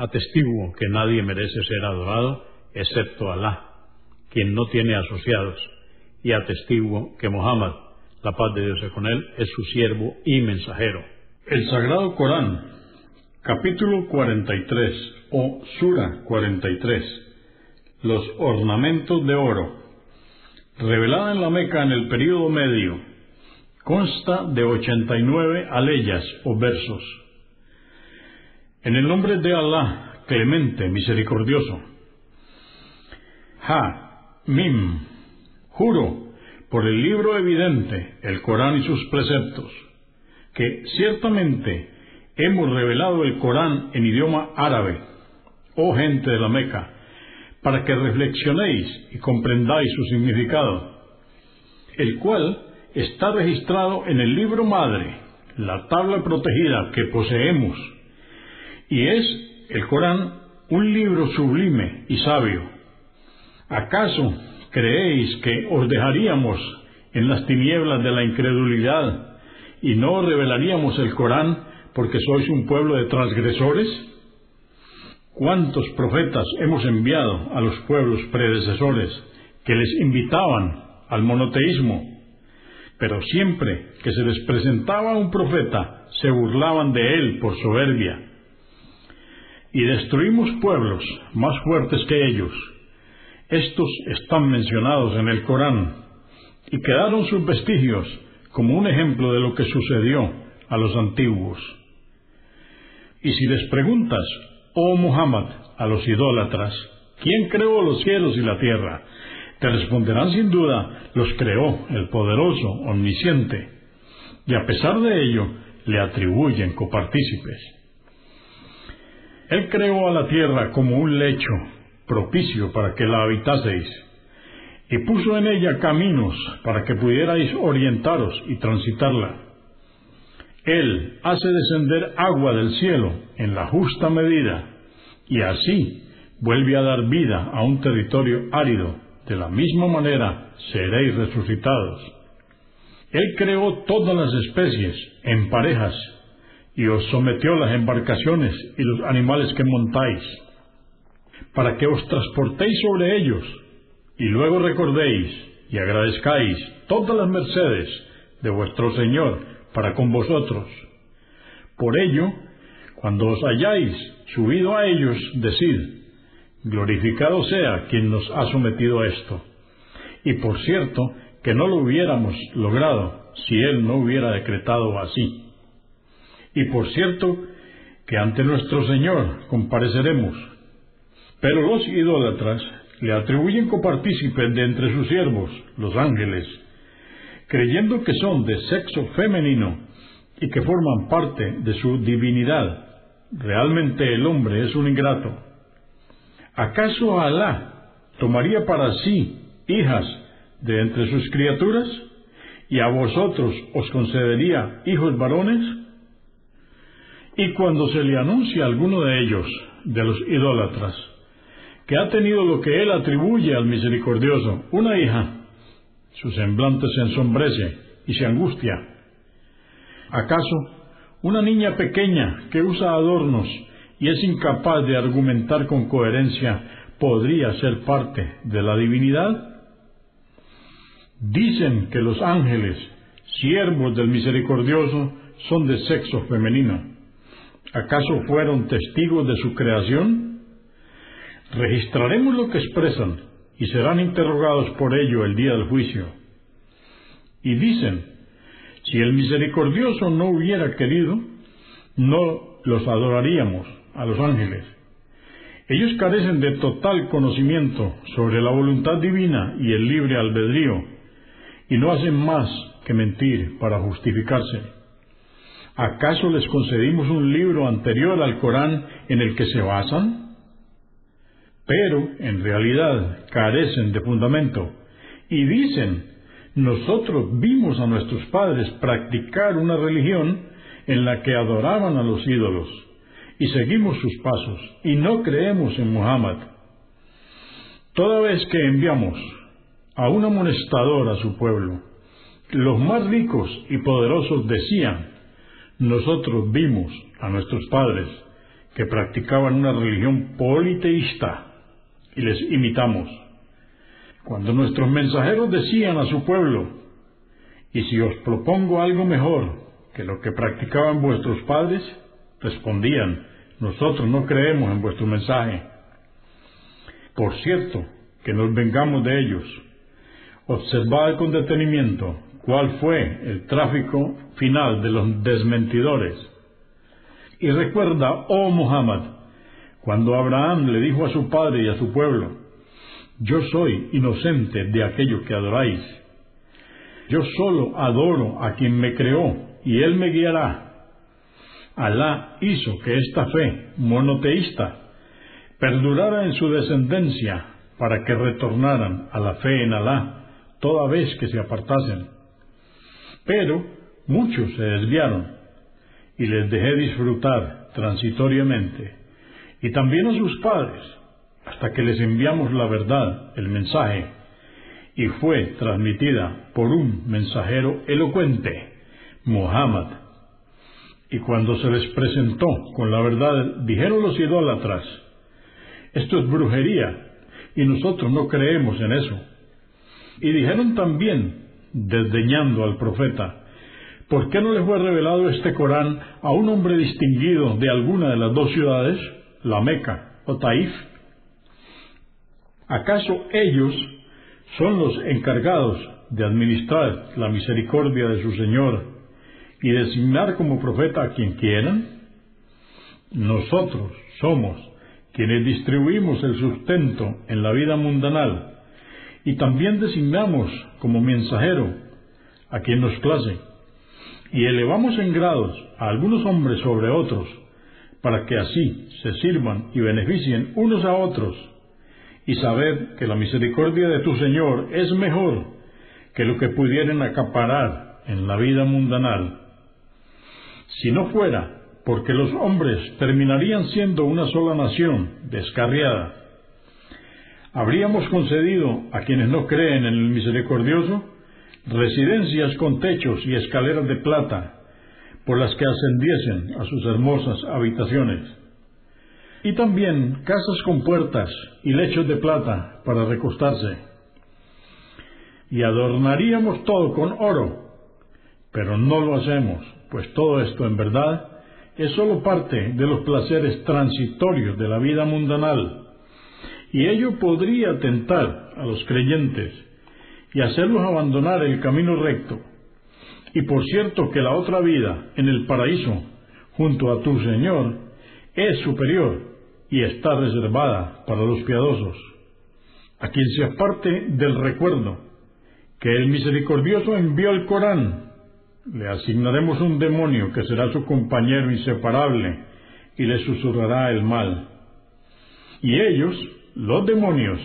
Atestiguo que nadie merece ser adorado excepto Alá, quien no tiene asociados, y atestiguo que Mohammed, la paz de Dios es con él, es su siervo y mensajero. El Sagrado Corán, capítulo 43 o Sura 43, los ornamentos de oro, revelada en la Meca en el período medio, consta de 89 aleyas o versos en el nombre de Alá, clemente, misericordioso. Ha, Mim, juro por el libro evidente, el Corán y sus preceptos, que ciertamente hemos revelado el Corán en idioma árabe, oh gente de la Meca, para que reflexionéis y comprendáis su significado, el cual está registrado en el libro madre, la tabla protegida que poseemos y es el Corán un libro sublime y sabio. ¿Acaso creéis que os dejaríamos en las tinieblas de la incredulidad y no revelaríamos el Corán porque sois un pueblo de transgresores? ¿Cuántos profetas hemos enviado a los pueblos predecesores que les invitaban al monoteísmo? Pero siempre que se les presentaba un profeta, se burlaban de él por soberbia y destruimos pueblos más fuertes que ellos. Estos están mencionados en el Corán y quedaron sus vestigios como un ejemplo de lo que sucedió a los antiguos. Y si les preguntas, oh Muhammad, a los idólatras, ¿quién creó los cielos y la tierra? Te responderán sin duda, los creó el poderoso, omnisciente, y a pesar de ello le atribuyen copartícipes. Él creó a la tierra como un lecho propicio para que la habitaseis, y puso en ella caminos para que pudierais orientaros y transitarla. Él hace descender agua del cielo en la justa medida, y así vuelve a dar vida a un territorio árido. De la misma manera seréis resucitados. Él creó todas las especies en parejas y os sometió las embarcaciones y los animales que montáis, para que os transportéis sobre ellos, y luego recordéis y agradezcáis todas las mercedes de vuestro Señor para con vosotros. Por ello, cuando os hayáis subido a ellos, decid, glorificado sea quien nos ha sometido a esto. Y por cierto, que no lo hubiéramos logrado si Él no hubiera decretado así. Y por cierto, que ante nuestro Señor compareceremos. Pero los idólatras le atribuyen copartícipes de entre sus siervos, los ángeles, creyendo que son de sexo femenino y que forman parte de su divinidad. Realmente el hombre es un ingrato. ¿Acaso Alá tomaría para sí hijas de entre sus criaturas y a vosotros os concedería hijos varones? Y cuando se le anuncia a alguno de ellos, de los idólatras, que ha tenido lo que él atribuye al misericordioso, una hija, su semblante se ensombrece y se angustia. ¿Acaso una niña pequeña que usa adornos y es incapaz de argumentar con coherencia podría ser parte de la divinidad? Dicen que los ángeles, siervos del misericordioso, son de sexo femenino. ¿Acaso fueron testigos de su creación? Registraremos lo que expresan y serán interrogados por ello el día del juicio. Y dicen, si el misericordioso no hubiera querido, no los adoraríamos a los ángeles. Ellos carecen de total conocimiento sobre la voluntad divina y el libre albedrío, y no hacen más que mentir para justificarse. ¿Acaso les concedimos un libro anterior al Corán en el que se basan? Pero, en realidad, carecen de fundamento y dicen, nosotros vimos a nuestros padres practicar una religión en la que adoraban a los ídolos y seguimos sus pasos y no creemos en Muhammad. Toda vez que enviamos a un amonestador a su pueblo, los más ricos y poderosos decían, nosotros vimos a nuestros padres que practicaban una religión politeísta y les imitamos. Cuando nuestros mensajeros decían a su pueblo, y si os propongo algo mejor que lo que practicaban vuestros padres, respondían, nosotros no creemos en vuestro mensaje. Por cierto, que nos vengamos de ellos. Observad con detenimiento cuál fue el tráfico final de los desmentidores. Y recuerda, oh Muhammad, cuando Abraham le dijo a su padre y a su pueblo, yo soy inocente de aquello que adoráis. Yo solo adoro a quien me creó y él me guiará. Alá hizo que esta fe monoteísta perdurara en su descendencia para que retornaran a la fe en Alá toda vez que se apartasen. Pero muchos se desviaron y les dejé disfrutar transitoriamente, y también a sus padres, hasta que les enviamos la verdad, el mensaje, y fue transmitida por un mensajero elocuente, Muhammad y cuando se les presentó con la verdad, dijeron los idólatras, esto es brujería, y nosotros no creemos en eso. Y dijeron también, desdeñando al profeta, ¿por qué no les fue revelado este Corán a un hombre distinguido de alguna de las dos ciudades, la Meca o Taif? ¿Acaso ellos son los encargados de administrar la misericordia de su Señor y designar como profeta a quien quieran? Nosotros somos quienes distribuimos el sustento en la vida mundanal y también designamos como mensajero a quien nos place y elevamos en grados a algunos hombres sobre otros para que así se sirvan y beneficien unos a otros y saber que la misericordia de tu Señor es mejor que lo que pudieran acaparar en la vida mundanal. Si no fuera porque los hombres terminarían siendo una sola nación descarriada, habríamos concedido a quienes no creen en el misericordioso residencias con techos y escaleras de plata por las que ascendiesen a sus hermosas habitaciones, y también casas con puertas y lechos de plata para recostarse. Y adornaríamos todo con oro, pero no lo hacemos pues todo esto en verdad es sólo parte de los placeres transitorios de la vida mundanal, y ello podría tentar a los creyentes y hacerlos abandonar el camino recto. Y por cierto que la otra vida en el paraíso, junto a tu Señor, es superior y está reservada para los piadosos, a quien se aparte del recuerdo que el misericordioso envió el Corán le asignaremos un demonio que será su compañero inseparable y le susurrará el mal. Y ellos, los demonios,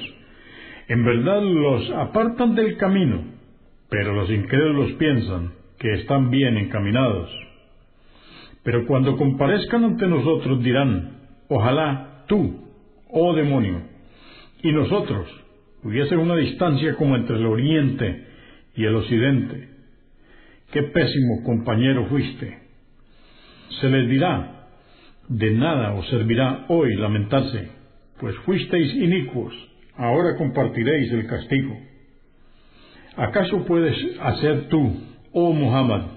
en verdad los apartan del camino, pero los incrédulos piensan que están bien encaminados. Pero cuando comparezcan ante nosotros dirán, ojalá tú, oh demonio, y nosotros hubiese una distancia como entre el oriente y el occidente qué pésimo compañero fuiste. Se les dirá, de nada os servirá hoy lamentarse, pues fuisteis inicuos, ahora compartiréis el castigo. ¿Acaso puedes hacer tú, oh Muhammad,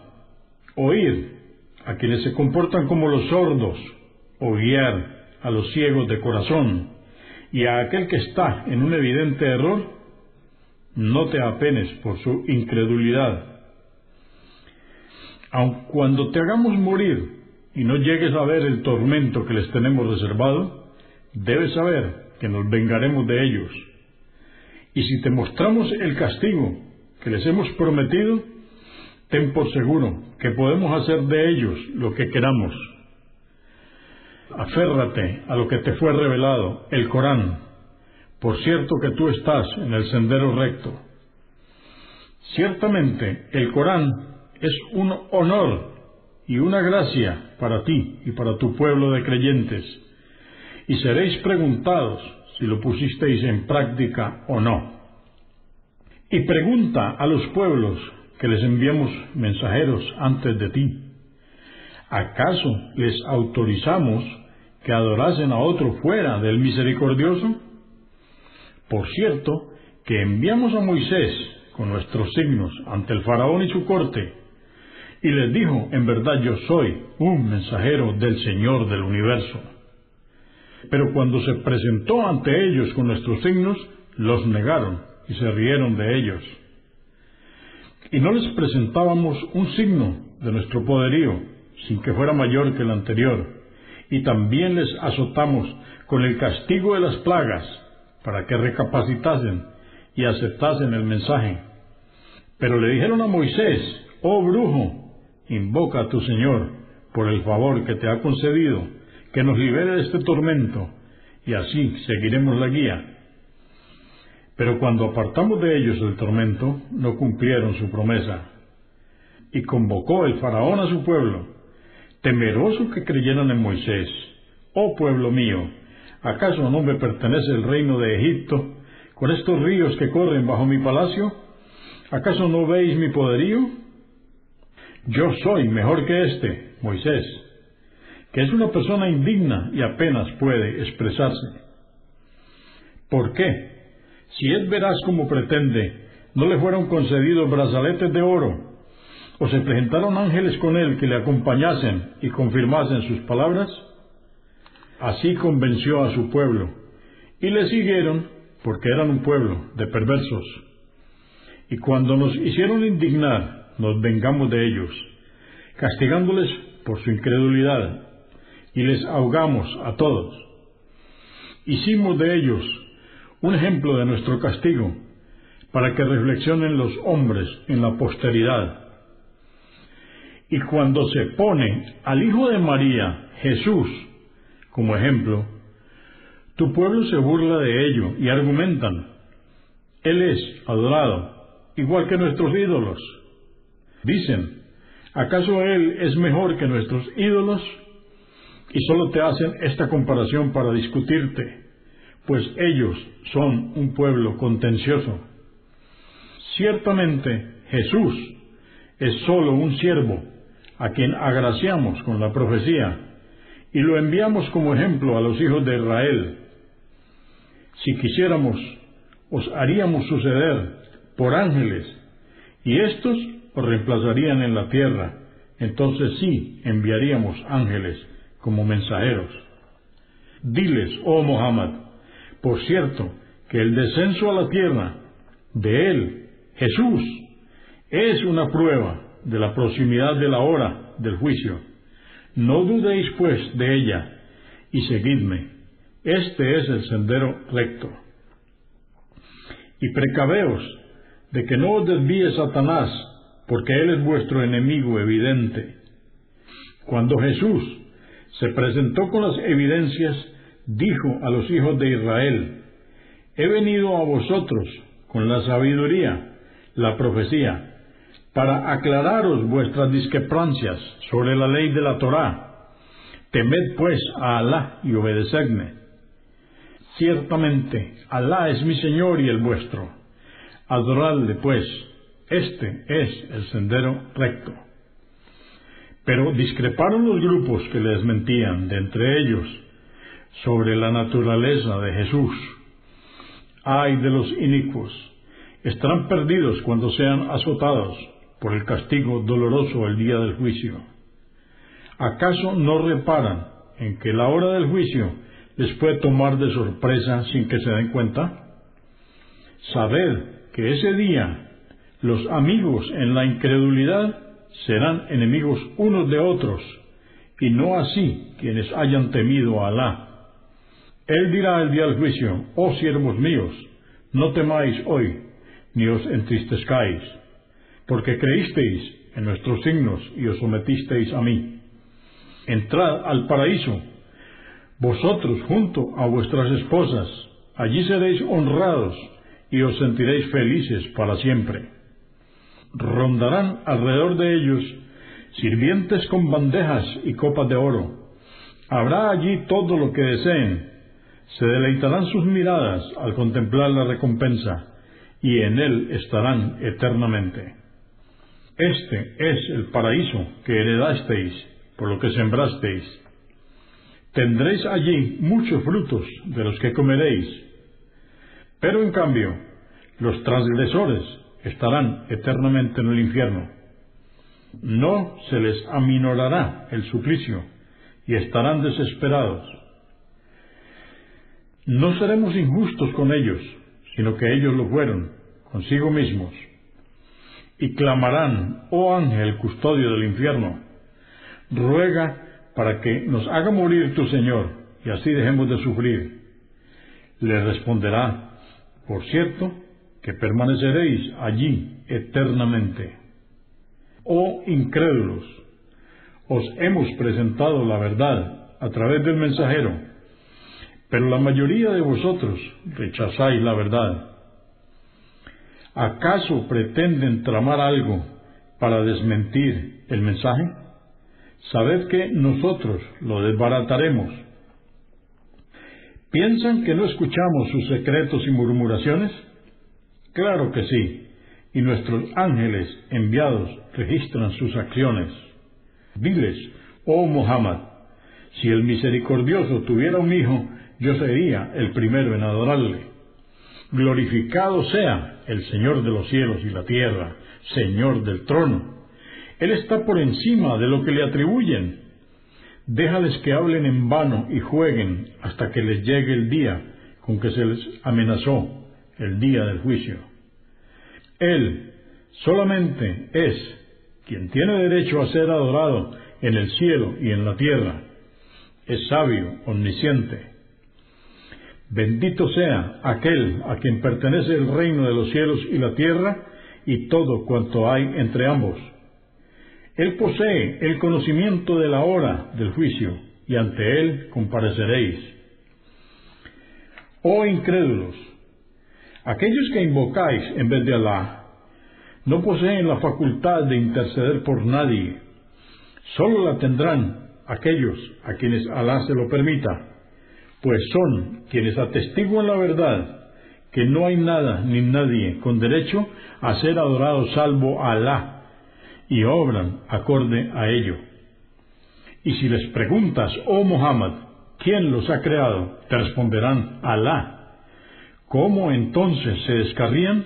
oír a quienes se comportan como los sordos, o guiar a los ciegos de corazón, y a aquel que está en un evidente error, no te apenes por su incredulidad. Aun cuando te hagamos morir y no llegues a ver el tormento que les tenemos reservado, debes saber que nos vengaremos de ellos. Y si te mostramos el castigo que les hemos prometido, ten por seguro que podemos hacer de ellos lo que queramos. Aférrate a lo que te fue revelado, el Corán. Por cierto que tú estás en el sendero recto. Ciertamente el Corán es un honor y una gracia para ti y para tu pueblo de creyentes, y seréis preguntados si lo pusisteis en práctica o no. Y pregunta a los pueblos que les enviamos mensajeros antes de ti, ¿acaso les autorizamos que adorasen a otro fuera del misericordioso? Por cierto, que enviamos a Moisés con nuestros signos ante el faraón y su corte, y les dijo, en verdad yo soy un mensajero del Señor del universo. Pero cuando se presentó ante ellos con nuestros signos, los negaron y se rieron de ellos. Y no les presentábamos un signo de nuestro poderío, sin que fuera mayor que el anterior, y también les azotamos con el castigo de las plagas, para que recapacitasen y aceptasen el mensaje. Pero le dijeron a Moisés, oh brujo, invoca a tu Señor por el favor que te ha concedido, que nos libere de este tormento, y así seguiremos la guía. Pero cuando apartamos de ellos el tormento, no cumplieron su promesa. Y convocó el faraón a su pueblo, temeroso que creyeran en Moisés. Oh pueblo mío, ¿acaso no me pertenece el reino de Egipto, con estos ríos que corren bajo mi palacio? ¿Acaso no veis mi poderío? Yo soy mejor que este, Moisés, es una persona indigna y apenas puede expresarse. ¿Por qué? Si es veraz como pretende, no le fueron concedidos brazaletes de oro, o se presentaron ángeles con él que le acompañasen y confirmasen sus palabras. Así convenció a su pueblo, y le siguieron porque eran un pueblo de perversos. Y cuando nos hicieron indignar, nos vengamos de ellos, castigándoles por su incredulidad, y les ahogamos a todos. Hicimos de ellos un ejemplo de nuestro castigo, para que reflexionen los hombres en la posteridad. Y cuando se pone al Hijo de María, Jesús, como ejemplo, tu pueblo se burla de ello y argumentan, Él es adorado, igual que nuestros ídolos. Dicen, ¿acaso Él es mejor que nuestros ídolos? Y solo te hacen esta comparación para discutirte pues ellos son un pueblo contencioso. Ciertamente Jesús es sólo un siervo a quien agraciamos con la profecía y lo enviamos como ejemplo a los hijos de Israel. Si quisiéramos, os haríamos suceder por ángeles y estos os reemplazarían en la tierra. Entonces sí enviaríamos ángeles como mensajeros. Diles, oh Muhammad, por cierto, que el descenso a la tierra de Él, Jesús, es una prueba de la proximidad de la hora del juicio. No dudéis, pues, de ella, y seguidme. Este es el sendero recto. Y precaveos de que no os desvíe Satanás, porque él es vuestro enemigo evidente. Cuando Jesús se presentó con las evidencias dijo a los hijos de Israel, he venido a vosotros con la sabiduría, la profecía, para aclararos vuestras discrepancias sobre la ley de la Torá. Temed pues a Alá y obedecedme. Ciertamente, Alá es mi Señor y el vuestro. Adoradle pues, este es el sendero recto. Pero discreparon los grupos que les mentían de entre ellos sobre la naturaleza de Jesús. Ay de los inicuos, estarán perdidos cuando sean azotados por el castigo doloroso el día del juicio. ¿Acaso no reparan en que la hora del juicio les puede tomar de sorpresa sin que se den cuenta? Sabed que ese día los amigos en la incredulidad serán enemigos unos de otros, y no así quienes hayan temido a Alá. Él dirá el día del juicio, oh siervos míos, no temáis hoy, ni os entristezcáis, porque creísteis en nuestros signos y os sometisteis a mí. Entrad al paraíso, vosotros junto a vuestras esposas, allí seréis honrados y os sentiréis felices para siempre. Rondarán alrededor de ellos sirvientes con bandejas y copas de oro. Habrá allí todo lo que deseen. Se deleitarán sus miradas al contemplar la recompensa, y en él estarán eternamente. Este es el paraíso que heredasteis por lo que sembrasteis. Tendréis allí muchos frutos de los que comeréis. Pero en cambio, los transgresores estarán eternamente en el infierno. No se les aminorará el suplicio y estarán desesperados. No seremos injustos con ellos, sino que ellos lo fueron, consigo mismos y clamarán, oh ángel custodio del infierno, ruega para que nos haga morir tu Señor y así dejemos de sufrir. Le responderá, por cierto, que permaneceréis allí eternamente. Oh incrédulos, os hemos presentado la verdad a través del mensajero, pero la mayoría de vosotros rechazáis la verdad ¿Acaso pretenden tramar algo para desmentir el mensaje? Sabed que nosotros lo desbarataremos. ¿Piensan que no escuchamos sus secretos y murmuraciones? Claro que sí, y nuestros ángeles enviados registran sus acciones. Diles, oh Muhammad, si el misericordioso tuviera un hijo, yo sería el primero en adorarle. Glorificado sea el Señor de los cielos y la tierra, Señor del trono. Él está por encima de lo que le atribuyen. Déjales que hablen en vano y jueguen hasta que les llegue el día con que se les amenazó, el día del juicio. Él solamente es quien tiene derecho a ser adorado en el cielo y en la tierra. Es sabio, omnisciente. Bendito sea aquel a quien pertenece el reino de los cielos y la tierra y todo cuanto hay entre ambos. Él posee el conocimiento de la hora del juicio y ante él compareceréis. Oh incrédulos, aquellos que invocáis en vez de Alá no poseen la facultad de interceder por nadie, solo la tendrán aquellos a quienes Alá se lo permita pues son quienes atestiguan la verdad, que no hay nada ni nadie con derecho a ser adorado salvo Alá, y obran acorde a ello. Y si les preguntas, oh Muhammad, ¿quién los ha creado? Te responderán, Alá. ¿Cómo entonces se descarrían?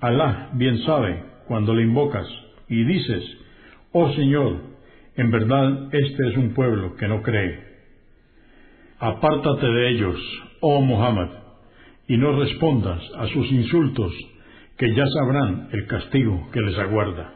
Alá bien sabe cuando le invocas y dices, oh Señor, en verdad este es un pueblo que no cree. Apártate de ellos, oh Muhammad, y no respondas a sus insultos, que ya sabrán el castigo que les aguarda.